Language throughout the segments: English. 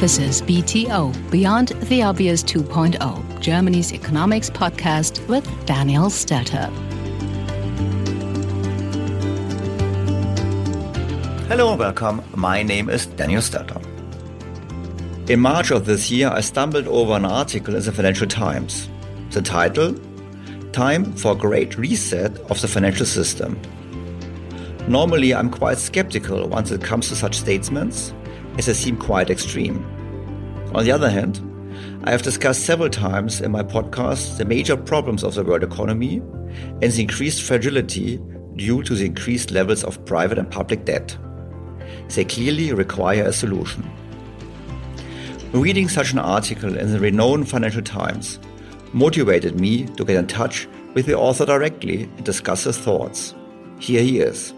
This is BTO, Beyond the Obvious 2.0, Germany's economics podcast with Daniel Stelter. Hello and welcome. My name is Daniel Stelter. In March of this year, I stumbled over an article in the Financial Times. The title Time for Great Reset of the Financial System. Normally, I'm quite skeptical once it comes to such statements as they seem quite extreme. On the other hand, I have discussed several times in my podcast the major problems of the world economy and the increased fragility due to the increased levels of private and public debt. They clearly require a solution. Reading such an article in the renowned Financial Times motivated me to get in touch with the author directly and discuss his thoughts. Here he is.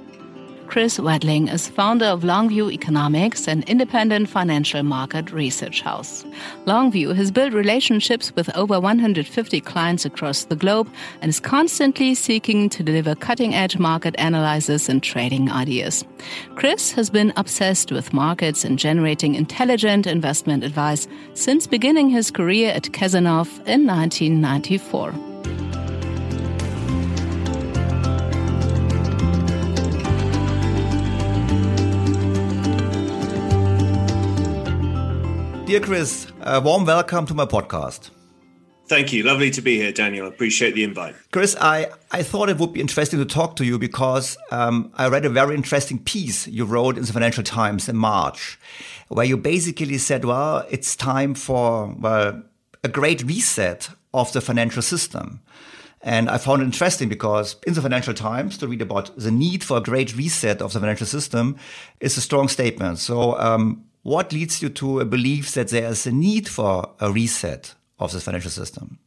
Chris Watling is founder of Longview Economics, an independent financial market research house. Longview has built relationships with over 150 clients across the globe and is constantly seeking to deliver cutting edge market analysis and trading ideas. Chris has been obsessed with markets and generating intelligent investment advice since beginning his career at Cazenove in 1994. Dear Chris, a warm welcome to my podcast. Thank you. Lovely to be here, Daniel. Appreciate the invite. Chris, I, I thought it would be interesting to talk to you because um, I read a very interesting piece you wrote in the Financial Times in March, where you basically said, well, it's time for well, a great reset of the financial system. And I found it interesting because in the Financial Times to read about the need for a great reset of the financial system is a strong statement. So um, what leads you to a belief that there is a need for a reset of the financial system?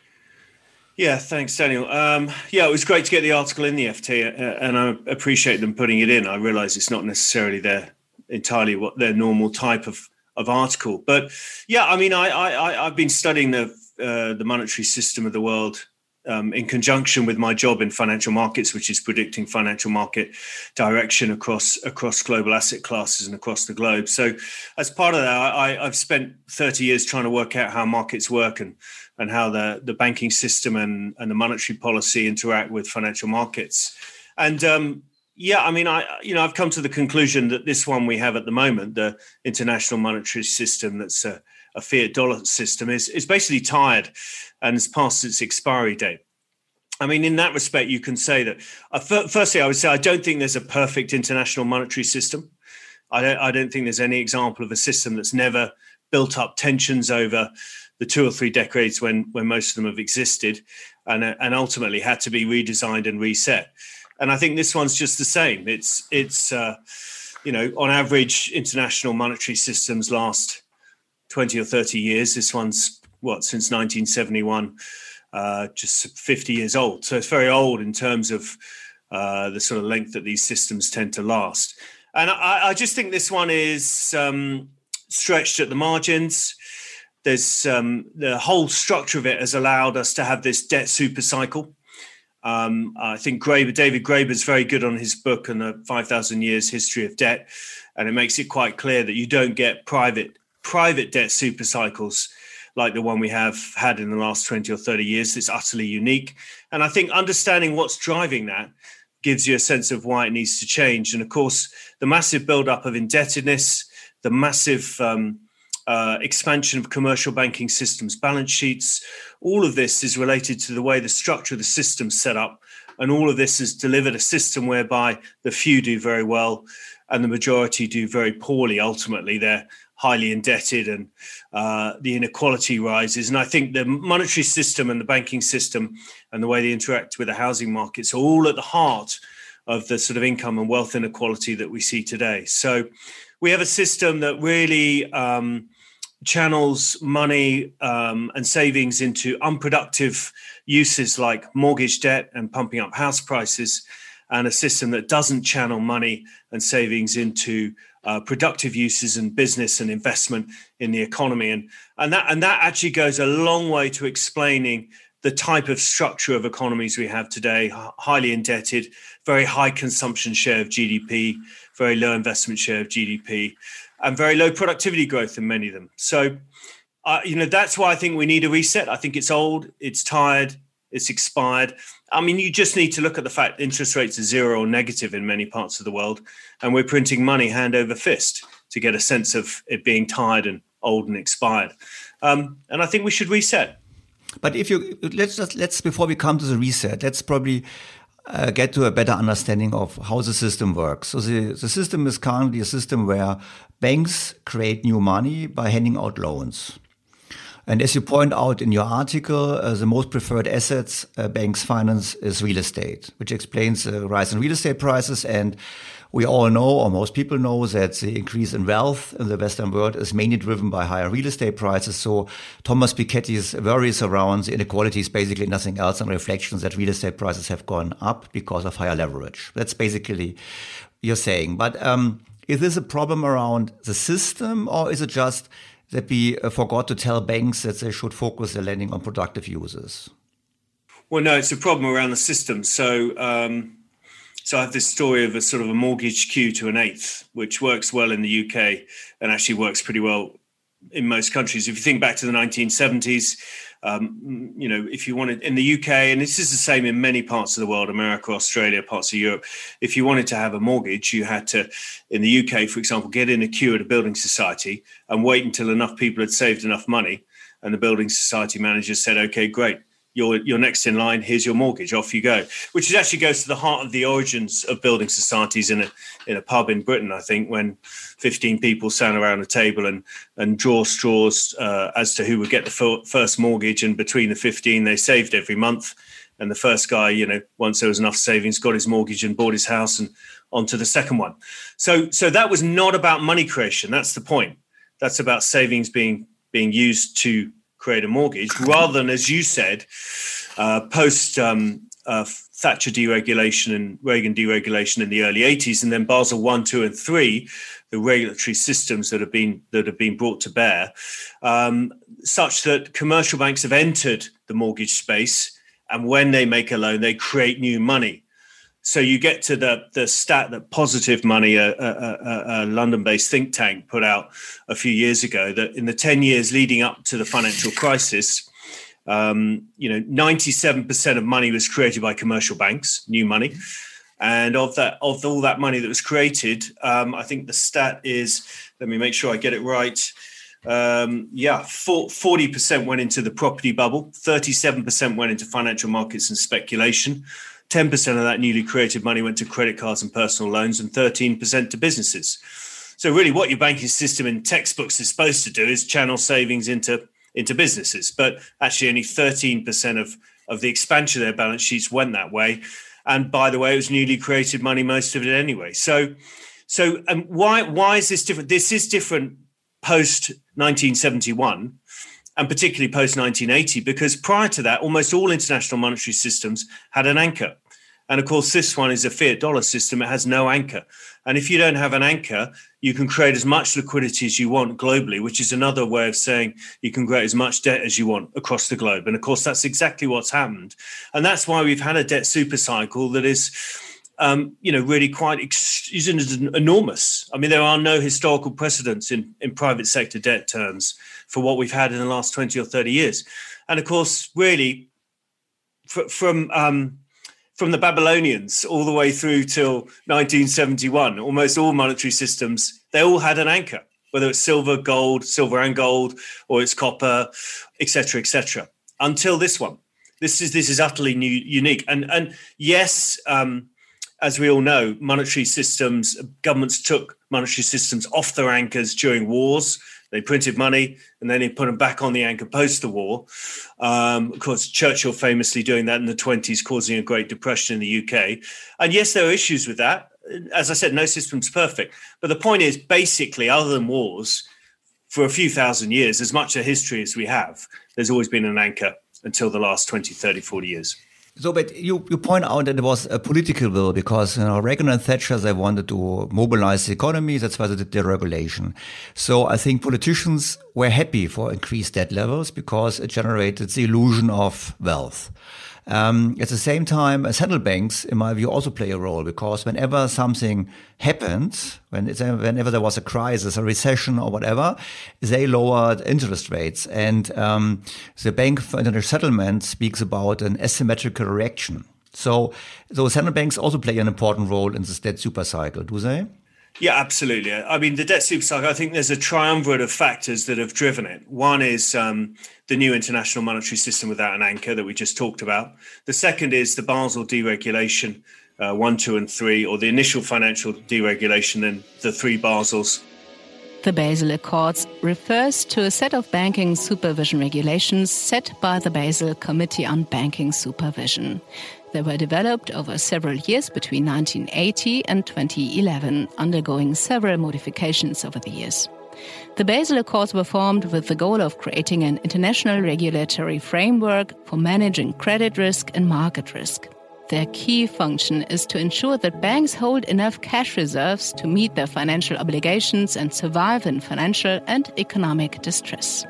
Yeah, thanks, Daniel. Um, yeah, it was great to get the article in the FT, uh, and I appreciate them putting it in. I realise it's not necessarily their entirely what their normal type of of article, but yeah, I mean, I, I I've been studying the uh, the monetary system of the world um, in conjunction with my job in financial markets, which is predicting financial market direction across across global asset classes and across the globe. So, as part of that, I, have spent 30 years trying to work out how markets work and and how the the banking system and and the monetary policy interact with financial markets. And um, yeah, I mean, I you know I've come to the conclusion that this one we have at the moment, the international monetary system, that's a, a fiat dollar system, is is basically tired and has passed its expiry date. I mean, in that respect, you can say that. Uh, firstly, I would say I don't think there's a perfect international monetary system. I don't, I don't think there's any example of a system that's never built up tensions over the two or three decades when when most of them have existed, and uh, and ultimately had to be redesigned and reset. And I think this one's just the same. It's it's uh, you know on average international monetary systems last twenty or thirty years. This one's what since 1971, uh, just 50 years old. So it's very old in terms of uh, the sort of length that these systems tend to last. And I, I just think this one is um, stretched at the margins. There's um, the whole structure of it has allowed us to have this debt super cycle. Um, I think Graeber, David Graeber is very good on his book on the 5,000 years history of debt. And it makes it quite clear that you don't get private private debt super cycles like the one we have had in the last 20 or 30 years. It's utterly unique. And I think understanding what's driving that gives you a sense of why it needs to change. And of course, the massive buildup of indebtedness, the massive um, uh, expansion of commercial banking systems, balance sheets, all of this is related to the way the structure of the system set up. And all of this has delivered a system whereby the few do very well and the majority do very poorly ultimately. They're highly indebted and uh, the inequality rises. And I think the monetary system and the banking system and the way they interact with the housing markets are all at the heart of the sort of income and wealth inequality that we see today. So we have a system that really um, channels money um, and savings into unproductive uses like mortgage debt and pumping up house prices, and a system that doesn't channel money and savings into uh, productive uses and business and investment in the economy. And, and, that, and that actually goes a long way to explaining the type of structure of economies we have today highly indebted, very high consumption share of GDP, very low investment share of GDP. and very low productivity growth in many of them. So, uh, you know, that's why I think we need a reset. I think it's old, it's tired, it's expired. I mean, you just need to look at the fact interest rates are zero or negative in many parts of the world, and we're printing money hand over fist to get a sense of it being tired and old and expired. Um, and I think we should reset. But if you let's just let's before we come to the reset, let's probably uh, get to a better understanding of how the system works. So the, the system is currently a system where banks create new money by handing out loans. And as you point out in your article, uh, the most preferred assets uh, banks finance is real estate, which explains the rise in real estate prices. And we all know, or most people know, that the increase in wealth in the Western world is mainly driven by higher real estate prices. So Thomas Piketty's worries around the inequality is basically nothing else than reflections that real estate prices have gone up because of higher leverage. That's basically you're saying. But um, is this a problem around the system, or is it just that we uh, forgot to tell banks that they should focus their lending on productive users? Well, no, it's a problem around the system. So, um, so I have this story of a sort of a mortgage queue to an eighth, which works well in the UK and actually works pretty well in most countries. If you think back to the 1970s, um, you know, if you wanted in the UK, and this is the same in many parts of the world, America, Australia, parts of Europe, if you wanted to have a mortgage, you had to, in the UK, for example, get in a queue at a building society and wait until enough people had saved enough money. And the building society manager said, okay, great you're you're next in line. Here's your mortgage. Off you go. Which actually goes to the heart of the origins of building societies in a in a pub in Britain. I think when 15 people sat around a table and and draw straws uh, as to who would get the first mortgage, and between the 15 they saved every month. And the first guy, you know, once there was enough savings, got his mortgage and bought his house and onto the second one. So so that was not about money creation. That's the point. That's about savings being being used to create a mortgage rather than, as you said, uh, post um, uh, Thatcher deregulation and Reagan deregulation in the early 80s, and then Basel one, two, and three, the regulatory systems that have been that have been brought to bear, um, such that commercial banks have entered the mortgage space, and when they make a loan, they create new money. So you get to the the stat that Positive Money, a, a, a, London-based think tank, put out a few years ago that in the ten years leading up to the financial crisis, um, you know, ninety-seven percent of money was created by commercial banks, new money, and of that, of all that money that was created, um, I think the stat is. Let me make sure I get it right. Um, yeah, forty percent went into the property bubble, thirty-seven percent went into financial markets and speculation. 10% of that newly created money went to credit cards and personal loans, and 13% to businesses. So, really, what your banking system in textbooks is supposed to do is channel savings into, into businesses. But actually, only 13% of, of the expansion of their balance sheets went that way. And by the way, it was newly created money, most of it anyway. So, so um, why why is this different? This is different post 1971 and particularly post 1980, because prior to that, almost all international monetary systems had an anchor. And of course, this one is a fiat dollar system. It has no anchor. And if you don't have an anchor, you can create as much liquidity as you want globally, which is another way of saying you can create as much debt as you want across the globe. And of course, that's exactly what's happened. And that's why we've had a debt super cycle that is um, you know, really quite ex- enormous. I mean, there are no historical precedents in, in private sector debt terms for what we've had in the last 20 or 30 years. And of course, really, fr- from um, from the Babylonians all the way through till 1971, almost all monetary systems, they all had an anchor, whether it's silver, gold, silver and gold, or it's copper, etc., etc. Until this one, this is this is utterly new, unique. And and yes, um, as we all know, monetary systems, governments took monetary systems off their anchors during wars. They printed money and then they put them back on the anchor post the war. Um, of course, Churchill famously doing that in the 20s, causing a Great Depression in the UK. And yes, there are issues with that. As I said, no system's perfect. But the point is basically, other than wars, for a few thousand years, as much a history as we have, there's always been an anchor until the last 20, 30, 40 years. So, but you, you point out that it was a political will because you know, Reagan and Thatcher they wanted to mobilize the economy. That's why they did deregulation. So I think politicians were happy for increased debt levels because it generated the illusion of wealth. Um, at the same time, central banks, in my view, also play a role because whenever something happens, when whenever there was a crisis, a recession or whatever, they lowered interest rates. And um, the Bank for International Settlement speaks about an asymmetrical reaction. So, so central banks also play an important role in this debt super cycle, do they? Yeah, absolutely. I mean, the debt super cycle, I think there's a triumvirate of factors that have driven it. One is um, the new international monetary system without an anchor that we just talked about. The second is the Basel deregulation, uh, one, two, and three, or the initial financial deregulation, then the three Basels. The Basel Accords refers to a set of banking supervision regulations set by the Basel Committee on Banking Supervision. They were developed over several years between 1980 and 2011, undergoing several modifications over the years. The Basel Accords were formed with the goal of creating an international regulatory framework for managing credit risk and market risk. Their key function is to ensure that banks hold enough cash reserves to meet their financial obligations and survive in financial and economic distress.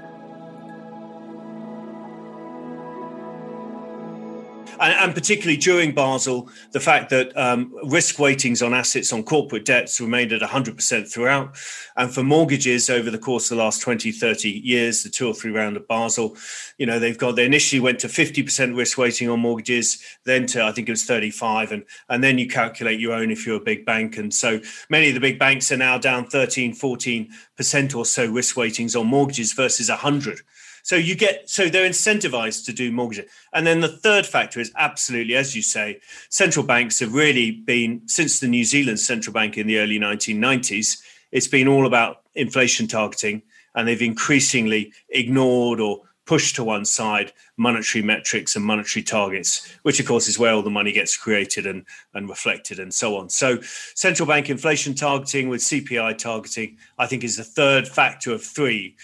And, and, particularly during Basel, the fact that um, risk weightings on assets on corporate debts remained at 100% throughout. And for mortgages over the course of the last 20, 30 years, the two or three round of Basel, you know, they've got, they initially went to 50% risk weighting on mortgages, then to, I think it was 35. And, and then you calculate your own if you're a big bank. And so many of the big banks are now down 13, 14% or so risk weightings on mortgages versus 100 so you get so they're incentivized to do mortgages. And then the third factor is absolutely, as you say, central banks have really been since the New Zealand central bank in the early 1990s. It's been all about inflation targeting, and they've increasingly ignored or pushed to one side monetary metrics and monetary targets, which of course is where all the money gets created and, and reflected and so on. So central bank inflation targeting with CPI targeting, I think is the third factor of three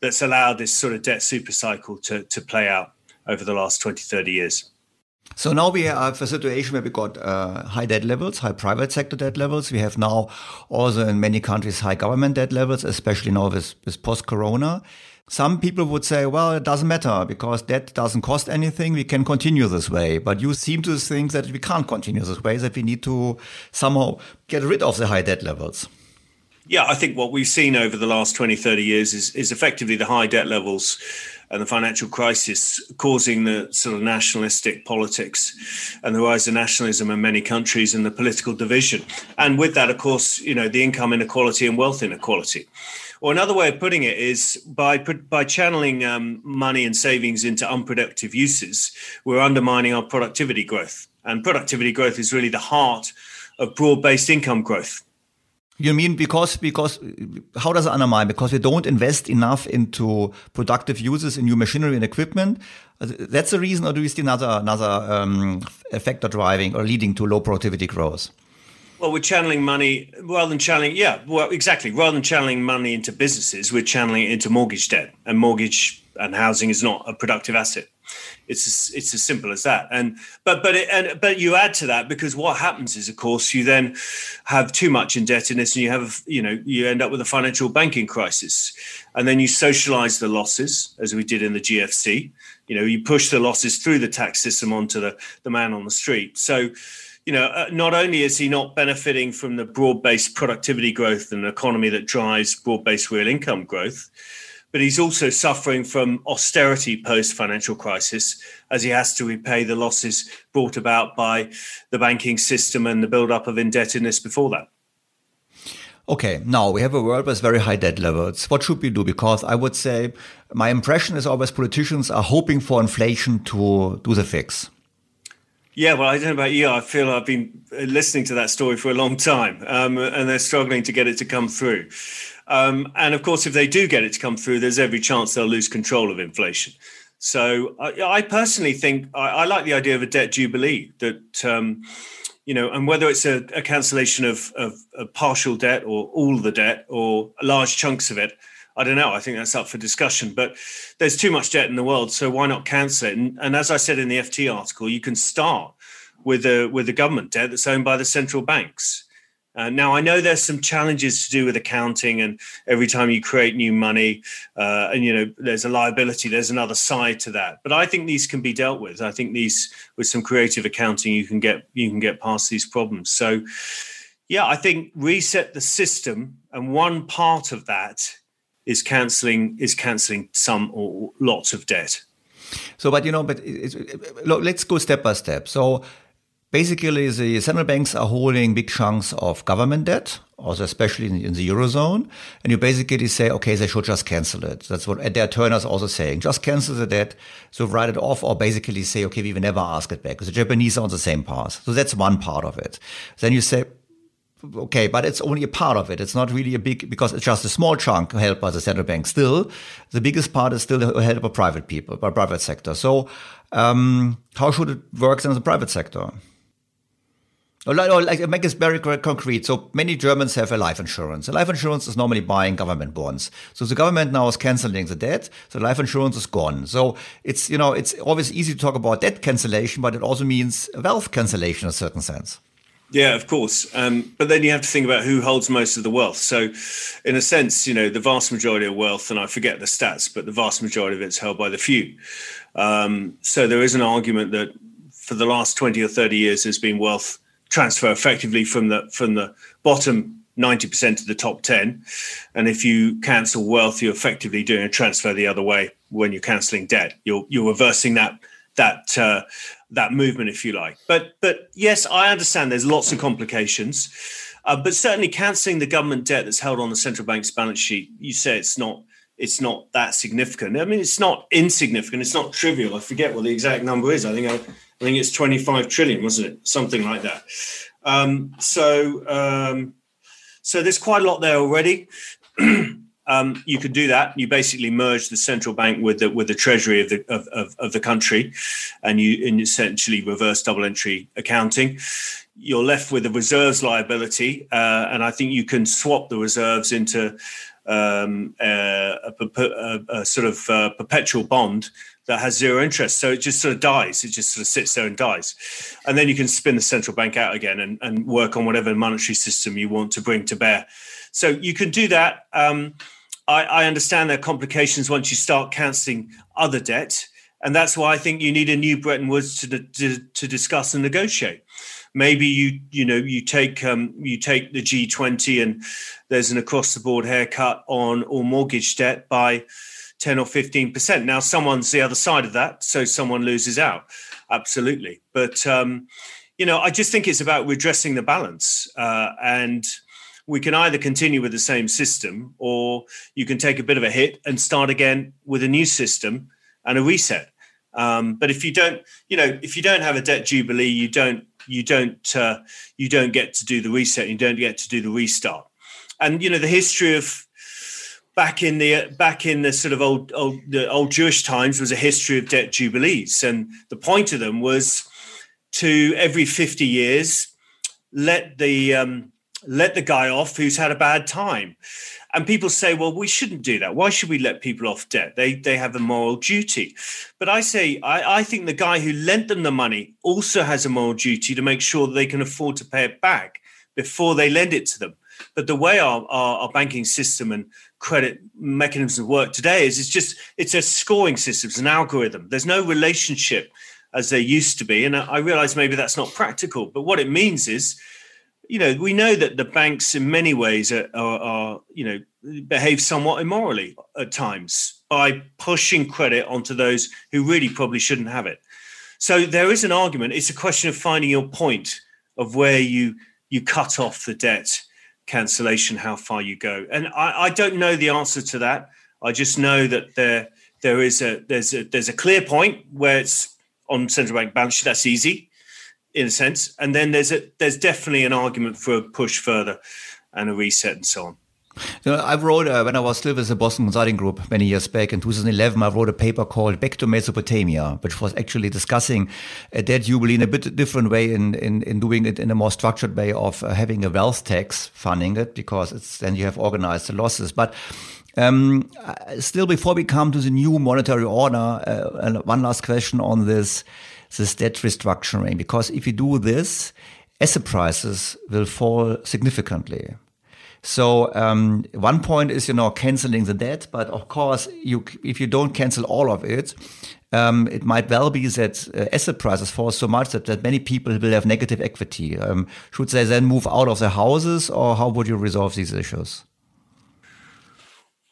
that's allowed this sort of debt super cycle to, to play out over the last 20, 30 years. So now we have a situation where we got uh, high debt levels, high private sector debt levels. We have now also in many countries high government debt levels, especially now with, with post-corona. Some people would say, well, it doesn't matter because debt doesn't cost anything. We can continue this way. But you seem to think that we can't continue this way, that we need to somehow get rid of the high debt levels. Yeah, I think what we've seen over the last 20, 30 years is, is effectively the high debt levels and the financial crisis causing the sort of nationalistic politics and the rise of nationalism in many countries and the political division. And with that, of course, you know, the income inequality and wealth inequality. Or another way of putting it is by by channeling um, money and savings into unproductive uses, we're undermining our productivity growth. And productivity growth is really the heart of broad-based income growth. You mean because because how does it undermine? Because we don't invest enough into productive uses in new machinery and equipment. That's the reason, or do we see another another um, factor driving or leading to low productivity growth? Well, we're channeling money rather than channeling, yeah, well, exactly. Rather than channeling money into businesses, we're channeling it into mortgage debt, and mortgage and housing is not a productive asset. It's as, it's as simple as that. And but but it, and but you add to that because what happens is, of course, you then have too much indebtedness, and you have you know you end up with a financial banking crisis, and then you socialize the losses as we did in the GFC. You know, you push the losses through the tax system onto the the man on the street. So you know, uh, not only is he not benefiting from the broad based productivity growth and economy that drives broad based real income growth, but he's also suffering from austerity post financial crisis as he has to repay the losses brought about by the banking system and the build-up of indebtedness before that. Okay, now we have a world with very high debt levels. What should we do? Because I would say my impression is always politicians are hoping for inflation to do the fix. Yeah, well, I don't know about you. I feel I've been listening to that story for a long time, um, and they're struggling to get it to come through. Um, and of course, if they do get it to come through, there's every chance they'll lose control of inflation. So I, I personally think I, I, like the idea of a debt jubilee that, um, you know, and whether it's a, a cancellation of, of, partial debt or all the debt or large chunks of it, I don't know. I think that's up for discussion. But there's too much debt in the world, so why not cancel it? And, and as I said in the FT article, you can start with a with a government debt that's owned by the central banks Uh, now I know there's some challenges to do with accounting, and every time you create new money, uh, and you know there's a liability, there's another side to that. But I think these can be dealt with. I think these, with some creative accounting, you can get you can get past these problems. So, yeah, I think reset the system, and one part of that is cancelling is cancelling some or lots of debt. So, but you know, but let's go step by step. So Basically, the central banks are holding big chunks of government debt, also especially in, in, the eurozone, and you basically say, okay, they should just cancel it. That's what Adair Turner's also saying. Just cancel the debt, so write it off, or basically say, okay, we will never ask it back. The Japanese are on the same path. So that's one part of it. Then you say, okay, but it's only a part of it. It's not really a big, because it's just a small chunk held by the central bank. Still, the biggest part is still held by private people, by private sector. So, um, how should it work in the private sector? Like, make this very concrete. So many Germans have a life insurance. A life insurance is normally buying government bonds. So the government now is canceling the debt. So life insurance is gone. So it's, you know, it's always easy to talk about debt cancellation, but it also means wealth cancellation in a certain sense. Yeah, of course. Um, but then you have to think about who holds most of the wealth. So, in a sense, you know, the vast majority of wealth, and I forget the stats, but the vast majority of it's held by the few. Um, so, there is an argument that for the last 20 or 30 years, there's been wealth transfer effectively from the from the bottom 90% to the top 10 and if you cancel wealth you're effectively doing a transfer the other way when you're canceling debt. You're you're reversing that that uh, that movement if you like. But but yes i understand there's lots of complications. Uh, but certainly cancelling the government debt that's held on the central bank's balance sheet you say it's not it's not that significant. I mean it's not insignificant. It's not trivial. I forget what the exact number is. I think I, I think it's 25 trillion, wasn't it? Something like that. Um, so, um, so there's quite a lot there already. um, you could do that. You basically merge the central bank with the with the treasury of the of, of, of the country, and you and essentially reverse double entry accounting. You're left with a reserves liability, uh, and I think you can swap the reserves into um, a, a, a, sort of uh, perpetual bond that has zero interest. So it just sort of dies. It just sort of sits there and dies. And then you can spin the central bank out again and, and work on whatever monetary system you want to bring to bear. So you can do that. Um, I, I understand there are complications once you start cancelling other debt. And that's why I think you need a new Bretton Woods to, to, to discuss and negotiate. Maybe you you know you take um, you take the G20 and there's an across the board haircut on all mortgage debt by 10 or 15%. Now, someone's the other side of that, so someone loses out. Absolutely. But, um, you know, I just think it's about redressing the balance. Uh, and we can either continue with the same system or you can take a bit of a hit and start again with a new system and a reset. Um, but if you don't, you know, if you don't have a debt jubilee, you don't, you don't, uh, you don't get to do the reset. You don't get to do the restart. And you know, the history of back in the back in the sort of old old the old Jewish times was a history of debt jubilees, and the point of them was to every fifty years let the um, let the guy off who's had a bad time. And people say, well, we shouldn't do that. Why should we let people off debt? They they have a moral duty. But I say, I, I think the guy who lent them the money also has a moral duty to make sure that they can afford to pay it back before they lend it to them. But the way our, our, our banking system and credit mechanisms work today is it's just it's a scoring system, it's an algorithm. There's no relationship as there used to be, and I realize maybe that's not practical. But what it means is, you know, we know that the banks in many ways are, are, are you know behave somewhat immorally at times by pushing credit onto those who really probably shouldn't have it. So there is an argument. It's a question of finding your point of where you you cut off the debt cancellation, how far you go. And I, I don't know the answer to that. I just know that there there is a there's a there's a clear point where it's on central bank balance sheet. That's easy in a sense, and then there's a there's definitely an argument for a push further and a reset and so on. Know, I wrote, uh, when I was still with the Boston Consulting Group many years back in 2011, I wrote a paper called Back to Mesopotamia, which was actually discussing uh, that jubilee in a bit different way in, in, in doing it in a more structured way of uh, having a wealth tax funding it because it's then you have organized the losses. But um, uh, still, before we come to the new monetary order, uh, one last question on this, this debt restructuring, because if you do this, asset prices will fall significantly. So um, one point is, you know, canceling the debt, but of course, you if you don't cancel all of it, um, it might well be that uh, asset prices fall so much that, that many people will have negative equity. Um, should they then move out of their houses, or how would you resolve these issues?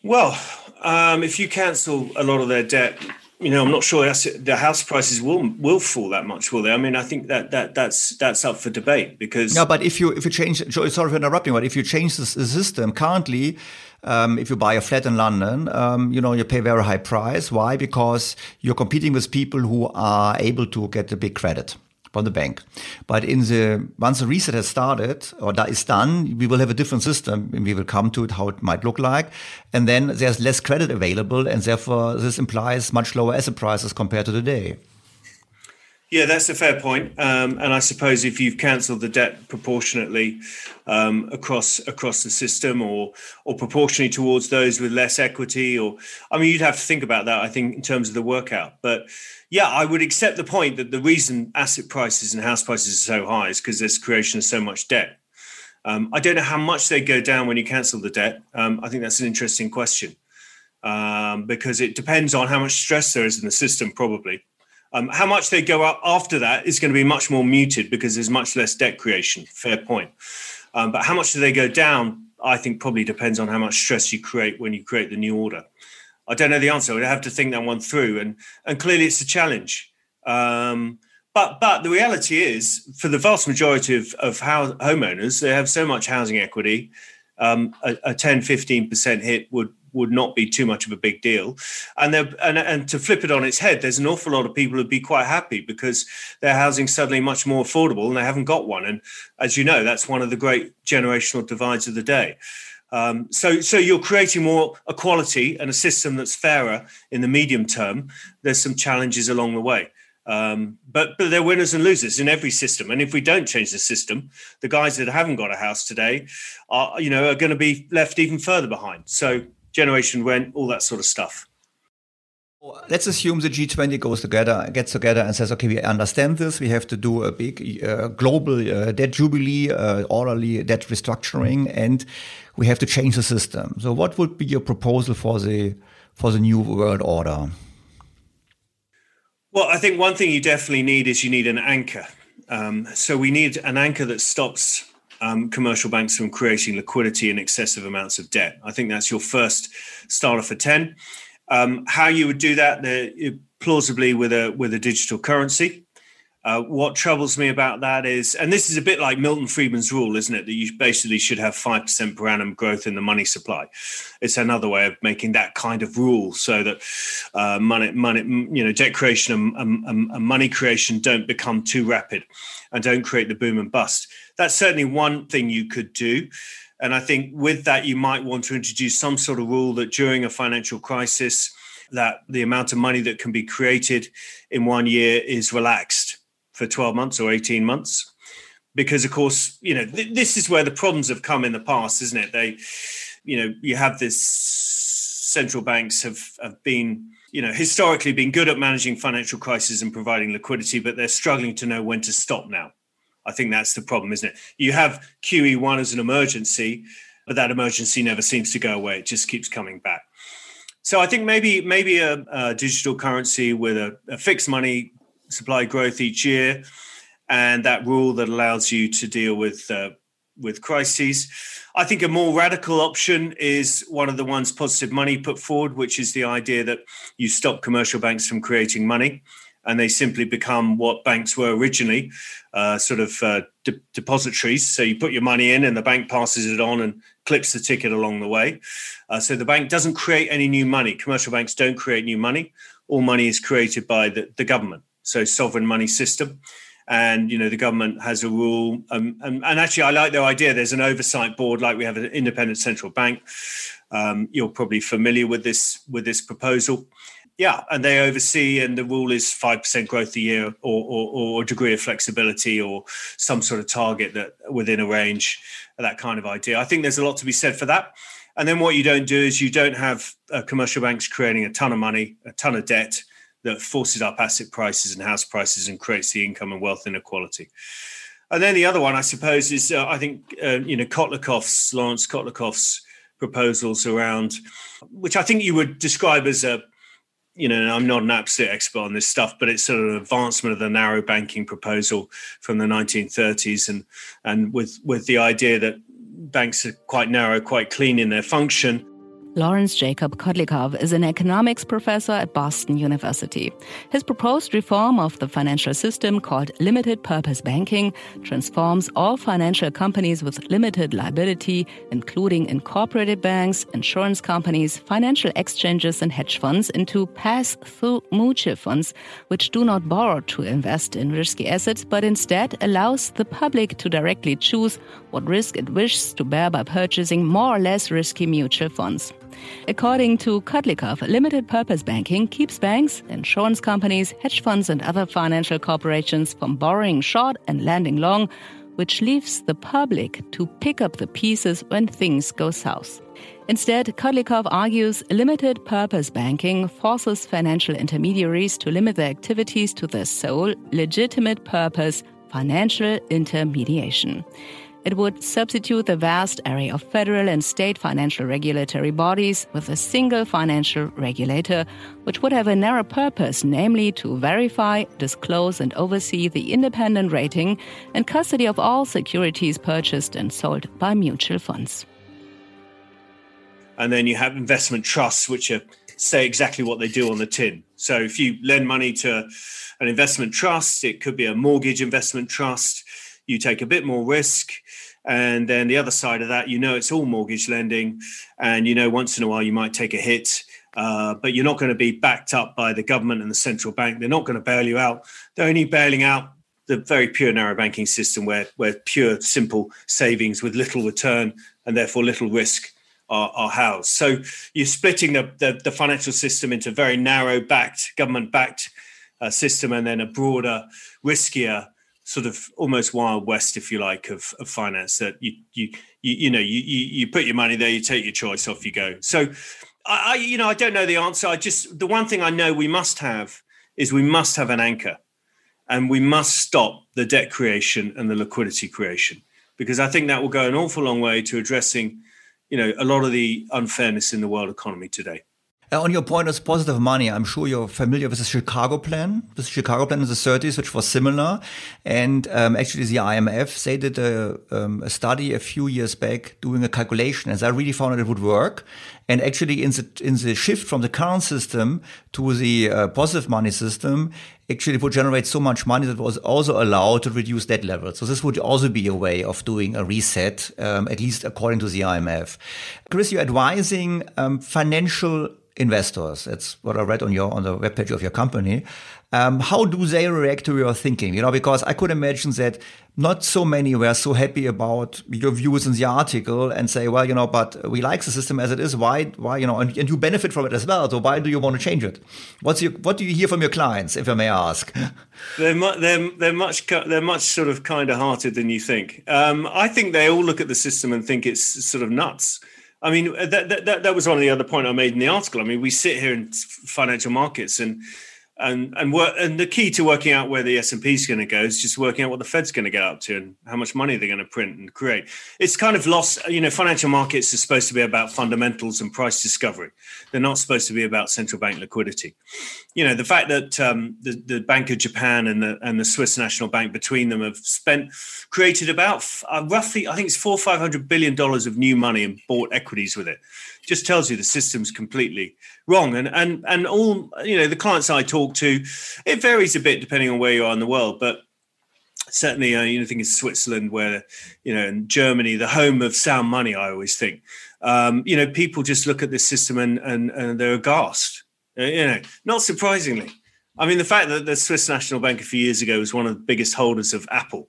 Well, um, if you cancel a lot of their debt, you know, I'm not sure the house prices will will fall that much, will they? I mean, I think that that that's that's up for debate because. Yeah, but if you if you change, sorry for interrupting, but if you change the, the system currently, um, if you buy a flat in London, um, you know you pay very high price. Why? Because you're competing with people who are able to get a big credit from the bank. But in the once the reset has started or that is done, we will have a different system and we will come to it how it might look like. And then there's less credit available and therefore this implies much lower asset prices compared to today. Yeah, that's a fair point. Um, and I suppose if you've cancelled the debt proportionately um, across across the system, or or proportionally towards those with less equity, or I mean, you'd have to think about that. I think in terms of the workout, but yeah, I would accept the point that the reason asset prices and house prices are so high is because there's creation of so much debt. Um, I don't know how much they go down when you cancel the debt. Um, I think that's an interesting question um, because it depends on how much stress there is in the system, probably. Um, how much they go up after that is going to be much more muted because there's much less debt creation. Fair point. Um, but how much do they go down? I think probably depends on how much stress you create when you create the new order. I don't know the answer. I'd have to think that one through, and and clearly it's a challenge. Um, but but the reality is, for the vast majority of of house, homeowners, they have so much housing equity. Um, a, a 10, 15 percent hit would would not be too much of a big deal. And and and to flip it on its head, there's an awful lot of people who'd be quite happy because their housing suddenly much more affordable and they haven't got one. And as you know, that's one of the great generational divides of the day. Um, so, so you're creating more equality and a system that's fairer in the medium term. There's some challenges along the way, um, but but they're winners and losers in every system. And if we don't change the system, the guys that haven't got a house today are you know are going to be left even further behind. So generation rent, all that sort of stuff. Let's assume the G20 goes together, gets together, and says, "Okay, we understand this. We have to do a big uh, global uh, debt jubilee, uh, orderly debt restructuring, and we have to change the system." So, what would be your proposal for the for the new world order? Well, I think one thing you definitely need is you need an anchor. Um, so we need an anchor that stops um, commercial banks from creating liquidity in excessive amounts of debt. I think that's your first starter for ten. Um, how you would do that, the, plausibly with a with a digital currency. Uh, what troubles me about that is, and this is a bit like Milton Friedman's rule, isn't it? That you basically should have five percent per annum growth in the money supply. It's another way of making that kind of rule so that uh, money, money, you know, debt creation and, and, and money creation don't become too rapid, and don't create the boom and bust. That's certainly one thing you could do. And I think with that, you might want to introduce some sort of rule that during a financial crisis, that the amount of money that can be created in one year is relaxed for 12 months or 18 months. Because of course, you know, th- this is where the problems have come in the past, isn't it? They, you know, you have this central banks have, have been, you know, historically been good at managing financial crises and providing liquidity, but they're struggling to know when to stop now. I think that's the problem, isn't it? You have QE1 as an emergency, but that emergency never seems to go away. It just keeps coming back. So I think maybe maybe a, a digital currency with a, a, fixed money supply growth each year, and that rule that allows you to deal with uh, with crises. I think a more radical option is one of the ones Positive Money put forward, which is the idea that you stop commercial banks from creating money and they simply become what banks were originally uh, sort of uh, de- depositories. So you put your money in and the bank passes it on and clips the ticket along the way. Uh, so the bank doesn't create any new money. Commercial banks don't create new money. All money is created by the, the government. So sovereign money system. And you know the government has a rule, um, and, and, actually I like their idea. There's an oversight board, like we have an independent central bank. Um, you're probably familiar with this with this proposal, yeah, and they oversee, and the rule is five percent growth a year, or, or, or a degree of flexibility, or some sort of target that within a range, that kind of idea. I think there's a lot to be said for that. And then what you don't do is you don't have uh, commercial banks creating a ton of money, a ton of debt that forces up asset prices and house prices and creates the income and wealth inequality. And then the other one, I suppose, is uh, I think uh, you know Kotlikoff's Lawrence Kotlikoff's proposals around, which I think you would describe as a, you know, I'm not an absolute expert on this stuff, but it's sort of an advancement of the narrow banking proposal from the 1930s, and and with with the idea that banks are quite narrow, quite clean in their function, Lawrence Jacob Kotlikoff is an economics professor at Boston University. His proposed reform of the financial system, called limited purpose banking, transforms all financial companies with limited liability, including incorporated banks, insurance companies, financial exchanges, and hedge funds, into pass through mutual funds, which do not borrow to invest in risky assets, but instead allows the public to directly choose what risk it wishes to bear by purchasing more or less risky mutual funds. According to Kotlikoff, limited purpose banking keeps banks, insurance companies, hedge funds, and other financial corporations from borrowing short and lending long, which leaves the public to pick up the pieces when things go south. Instead, Kotlikoff argues limited purpose banking forces financial intermediaries to limit their activities to their sole legitimate purpose financial intermediation. It would substitute the vast array of federal and state financial regulatory bodies with a single financial regulator, which would have a narrow purpose, namely to verify, disclose, and oversee the independent rating and custody of all securities purchased and sold by mutual funds. And then you have investment trusts, which are, say exactly what they do on the tin. So if you lend money to an investment trust, it could be a mortgage investment trust you take a bit more risk. And then the other side of that, you know, it's all mortgage lending. And, you know, once in a while you might take a hit, uh, but you're not going to be backed up by the government and the central bank. They're not going to bail you out. They're only bailing out the very pure narrow banking system where, where pure, simple savings with little return and therefore little risk are, are housed. So you're splitting the, the, the financial system into a very narrow backed, government backed uh, system and then a broader, riskier sort of almost wild west, if you like, of, of finance. That you you you, you know you, you, put your money there, you take your choice, off you go. So, I, I you know I don't know the answer. I just the one thing I know we must have is we must have an anchor, and we must stop the debt creation and the liquidity creation because I think that will go an awful long way to addressing, you know, a lot of the unfairness in the world economy today. Uh, on your point of positive money, I'm sure you're familiar with the Chicago plan. The Chicago plan in the 30s, which was similar. And um, actually, the IMF, they did a, um, a, study a few years back doing a calculation, and they really found that it would work. And actually, in the, in the shift from the current system to the uh, positive money system, actually it would generate so much money that was also allowed to reduce debt levels. So this would also be a way of doing a reset, um, at least according to the IMF. Chris, you're advising um, financial investors. That's what I read on your on the webpage of your company. Um, how do they react to your thinking? You know, because I could imagine that not so many were so happy about your views in the article and say, well, you know, but we like the system as it is. Why, why, you know, and, and you benefit from it as well. So why do you want to change it? What's your, what do you hear from your clients, if I may ask? They're, mu- they're, they're much, they're much sort of kinder hearted than you think. Um, I think they all look at the system and think it's sort of nuts. I mean, that, that, that was one of the other point I made in the article. I mean, we sit here in financial markets and and and work and the key to working out where the S and P is going to go is just working out what the Fed's going to get up to and how much money they're going to print and create. It's kind of lost. You know, financial markets are supposed to be about fundamentals and price discovery. They're not supposed to be about central bank liquidity. You know, the fact that um, the the Bank of Japan and the and the Swiss National Bank between them have spent created about uh, roughly, I think it's four five hundred billion dollars of new money and bought equities with it just tells you the system's completely wrong. And and and all you know, the clients I talk to, it varies a bit depending on where you are in the world, but certainly uh, you know I think in Switzerland where you know in Germany the home of sound money I always think um, you know people just look at this system and and, and they're aghast uh, you know not surprisingly I mean the fact that the Swiss National Bank a few years ago was one of the biggest holders of Apple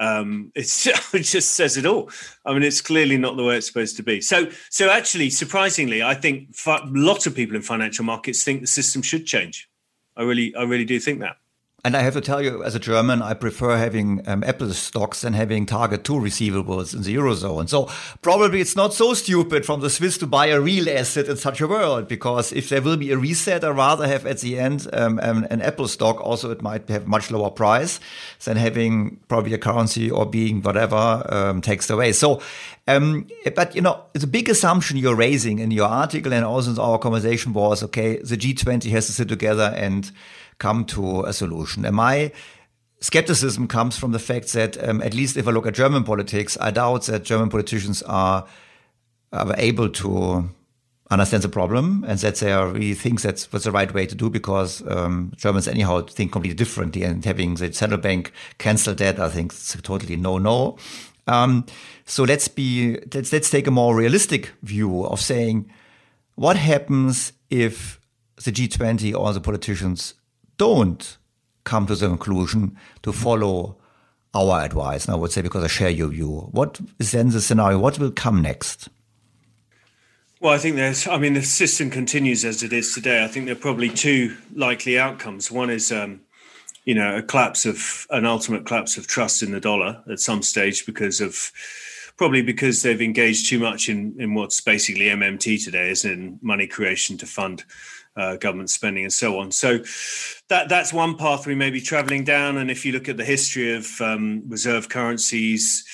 um, it just says it all. I mean, it's clearly not the way it's supposed to be. So, so actually, surprisingly, I think lots of people in financial markets think the system should change. I really, I really do think that. And I have to tell you, as a German, I prefer having um, Apple stocks than having Target 2 receivables in the Eurozone. So probably it's not so stupid from the Swiss to buy a real asset in such a world, because if there will be a reset, I'd rather have at the end um, um, an Apple stock. Also, it might have much lower price than having probably a currency or being whatever um, taxed away. So, um, but you know, the big assumption you're raising in your article and also in our conversation was, okay, the G20 has to sit together and come to a solution. And my skepticism comes from the fact that, um, at least if I look at German politics, I doubt that German politicians are, are able to understand the problem and that they are really think that's what's the right way to do because um, Germans anyhow think completely differently and having the central bank cancel that, I think it's totally no no. Um, so let's be let's let's take a more realistic view of saying what happens if the G20 or the politicians don't come to the conclusion to follow our advice. And I would say because I share your view. What is then the scenario? What will come next? Well, I think there's, I mean, the system continues as it is today. I think there are probably two likely outcomes. One is, um, you know, a collapse of an ultimate collapse of trust in the dollar at some stage because of probably because they've engaged too much in, in what's basically MMT today, is in? Money creation to fund uh, government spending and so on. So that that's one path we may be traveling down. And if you look at the history of um, reserve currencies,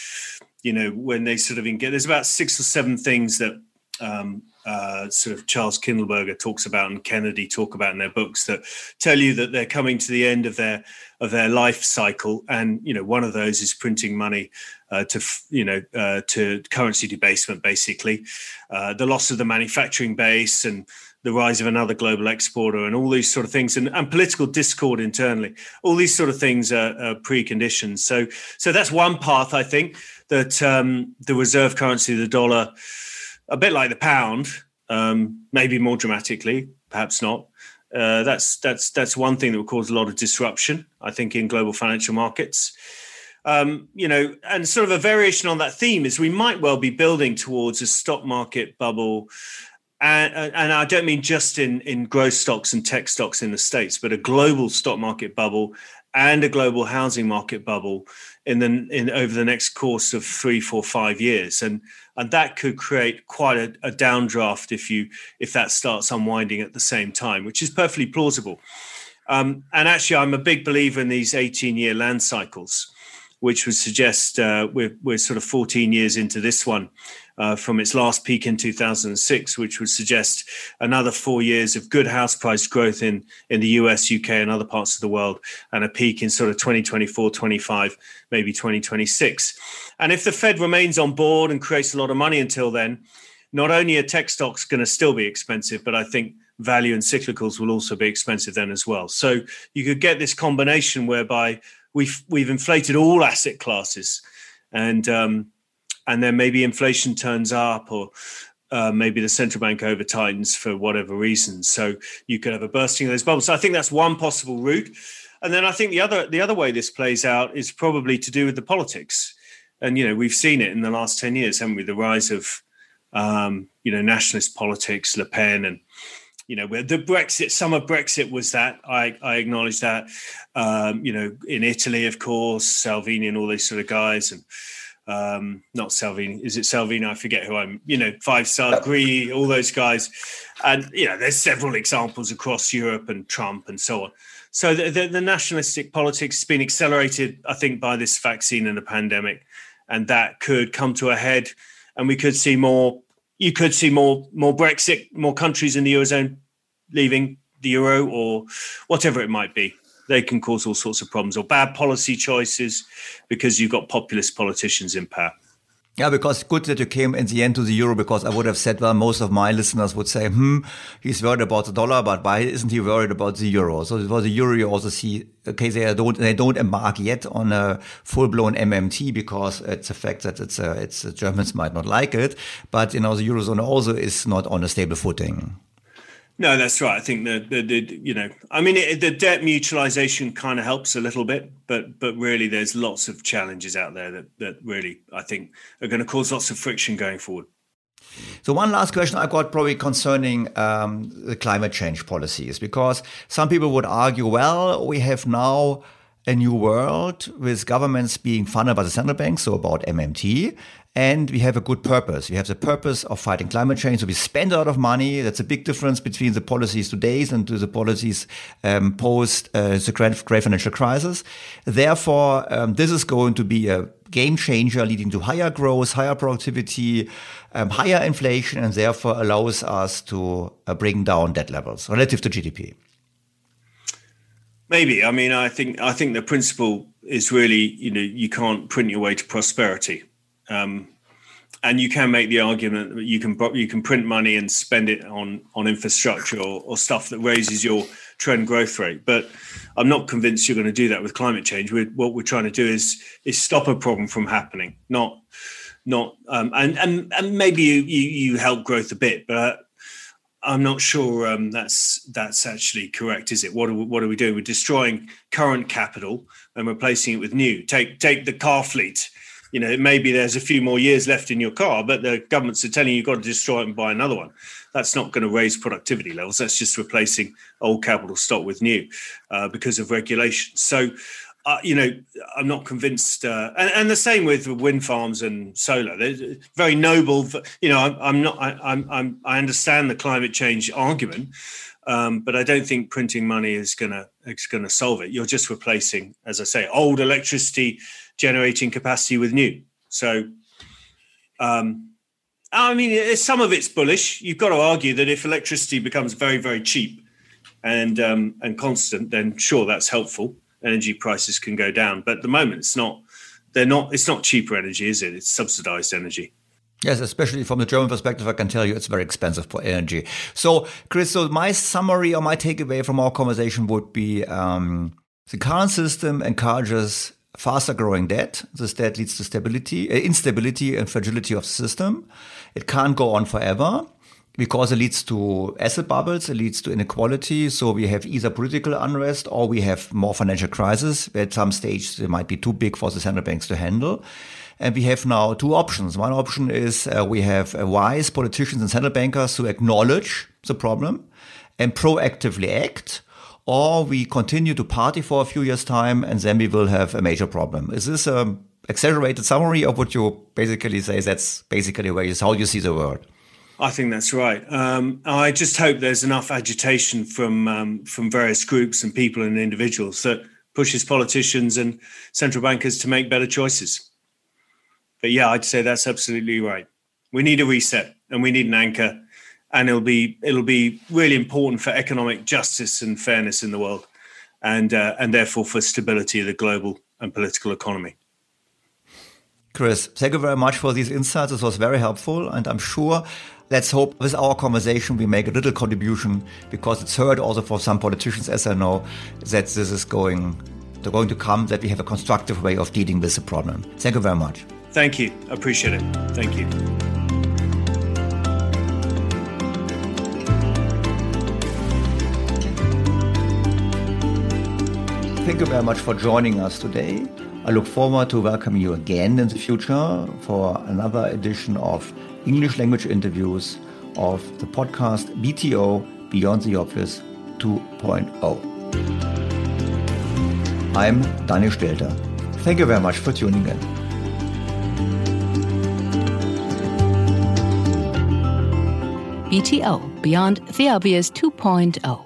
you know when they sort of engage, there's about six or seven things that um, uh, sort of Charles Kindleberger talks about and Kennedy talk about in their books that tell you that they're coming to the end of their of their life cycle, and you know one of those is printing money uh, to you know uh, to currency debasement, basically, uh, the loss of the manufacturing base and the rise of another global exporter and all these sort of things and, and political discord internally. All these sort of things are, are preconditions so so that's one path i think that um, the reserve currency the dollar a bit like the pound um, maybe more dramatically perhaps not. Uh, that's that's that's one thing that will cause a lot of disruption i think in global financial markets. Um, you know, and sort of a variation on that theme is we might well be building towards a stock market bubble and, and I don't mean just in, in growth stocks and tech stocks in the States, but a global stock market bubble and a global housing market bubble in the in over the next course of three, four, five years, and and that could create quite a, a downdraft if you if that starts unwinding at the same time, which is perfectly plausible. Um, and actually, I'm a big believer in these 18 year land cycles, which would suggest uh, we're we're sort of 14 years into this one uh, from its last peak in 2006, which would suggest another four years of good house price growth in, in the US, UK, and other parts of the world, and a peak in sort of 2024, 25, maybe 2026. And if the Fed remains on board and creates a lot of money until then, not only are tech stocks going to still be expensive, but I think value and cyclicals will also be expensive then as well. So you could get this combination whereby we've we've inflated all asset classes, and um, and then maybe inflation turns up or uh, maybe the central bank over tightens for whatever reason. So you could have a bursting of those bubbles. So I think that's one possible route. And then I think the other the other way this plays out is probably to do with the politics. And you know we've seen it in the last ten years, haven't we? The rise of um, you know nationalist politics, Le Pen, and you know the Brexit. Of Brexit was that. I, I acknowledge that. Um, you know, in Italy, of course, Salvini and all these sort of guys, and um, not Salvini, is it Salvini? I forget who I'm, you know, five star Gree, all those guys. And, you know, there's several examples across Europe and Trump and so on. So the, the, the nationalistic politics has been accelerated, I think, by this vaccine and the pandemic. And that could come to a head and we could see more, you could see more, more Brexit, more countries in the Eurozone leaving the Euro or whatever it might be they can cause all sorts of problems or bad policy choices because you've got populist politicians in power. Yeah, because good that you came in the end to the euro because I would have said, well, most of my listeners would say, hmm, he's worried about the dollar, but why isn't he worried about the euro? So for the euro, you also see, okay, they don't, they don't embark yet on a full blown MMT because it's a fact that it's a, it's a Germans might not like it, but you know, the eurozone also is not on a stable footing. No, that's right. I think the, the, the you know, I mean, it, the debt mutualization kind of helps a little bit, but but really, there's lots of challenges out there that that really I think are going to cause lots of friction going forward. So one last question I got probably concerning um, the climate change policies, because some people would argue, well, we have now a new world with governments being funded by the central bank, so about MMT, and we have a good purpose. We have the purpose of fighting climate change. So we spend a lot of money. That's a big difference between the policies today and to the policies um, post uh, the great, great, financial crisis. Therefore, um, this is going to be a game changer, leading to higher growth, higher productivity, um, higher inflation, and therefore allows us to uh, bring down debt levels relative to GDP. Maybe. I mean, I think I think the principle is really, you know, you can't print your way to prosperity. Um, and you can make the argument that you can you can print money and spend it on on infrastructure or, or, stuff that raises your trend growth rate. But I'm not convinced you're going to do that with climate change. We're, what we're trying to do is is stop a problem from happening, not not um, and and and maybe you, you, you help growth a bit, but I'm not sure um, that's that's actually correct, is it? What are we, what are we doing? We're destroying current capital and replacing it with new. Take take the car fleet you know, maybe there's a few more years left in your car, but the governments are telling you you've got to destroy it and buy another one. That's not going to raise productivity levels. That's just replacing old capital stock with new uh, because of regulation. So, uh, you know, I'm not convinced. Uh, and, and, the same with wind farms and solar. They're very noble. You know, I'm, I'm not. I, I'm, I'm. I understand the climate change argument, um, but I don't think printing money is gonna is gonna solve it. You're just replacing, as I say, old electricity generating capacity with new. So, um, I mean, some of it's bullish. You've got to argue that if electricity becomes very, very cheap and um, and constant, then sure, that's helpful. Energy prices can go down, but at the moment, it's not. They're not. It's not cheaper energy, is it? It's subsidized energy. Yes, especially from the German perspective, I can tell you it's very expensive for energy. So, Chris, so my summary or my takeaway from our conversation would be um, the current system encourages faster growing debt. This debt leads to stability, uh, instability and fragility of the system. It can't go on forever because it leads to asset bubbles, it leads to inequality. So we have either political unrest or we have more financial crisis. At some stage, they might be too big for the central banks to handle. And we have now two options. One option is uh, we have uh, wise politicians and central bankers who acknowledge the problem and proactively act or we continue to party for a few years' time and then we will have a major problem. Is this a exaggerated summary of what you basically say? That's basically where is how you see the world. I think that's right. Um, I just hope there's enough agitation from um, from various groups and people and individuals that pushes politicians and central bankers to make better choices. But yeah, I'd say that's absolutely right. We need a reset and we need an anchor and it'll be it'll be really important for economic justice and fairness in the world, and uh, and therefore for stability of the global and political economy. Chris, thank you very much for these insights. This was very helpful, and I'm sure. Let's hope with our conversation we make a little contribution because it's heard also for some politicians, as I know, that this is going, they're going to come, that we have a constructive way of dealing with the problem. Thank you very much. Thank you. I appreciate it. Thank you. Thank you very much for joining us today. I look forward to welcoming you again in the future for another edition of English language interviews of the podcast BTO Beyond the Obvious 2.0. I'm Daniel Stelter. Thank you very much for tuning in. BTO Beyond the Obvious 2.0.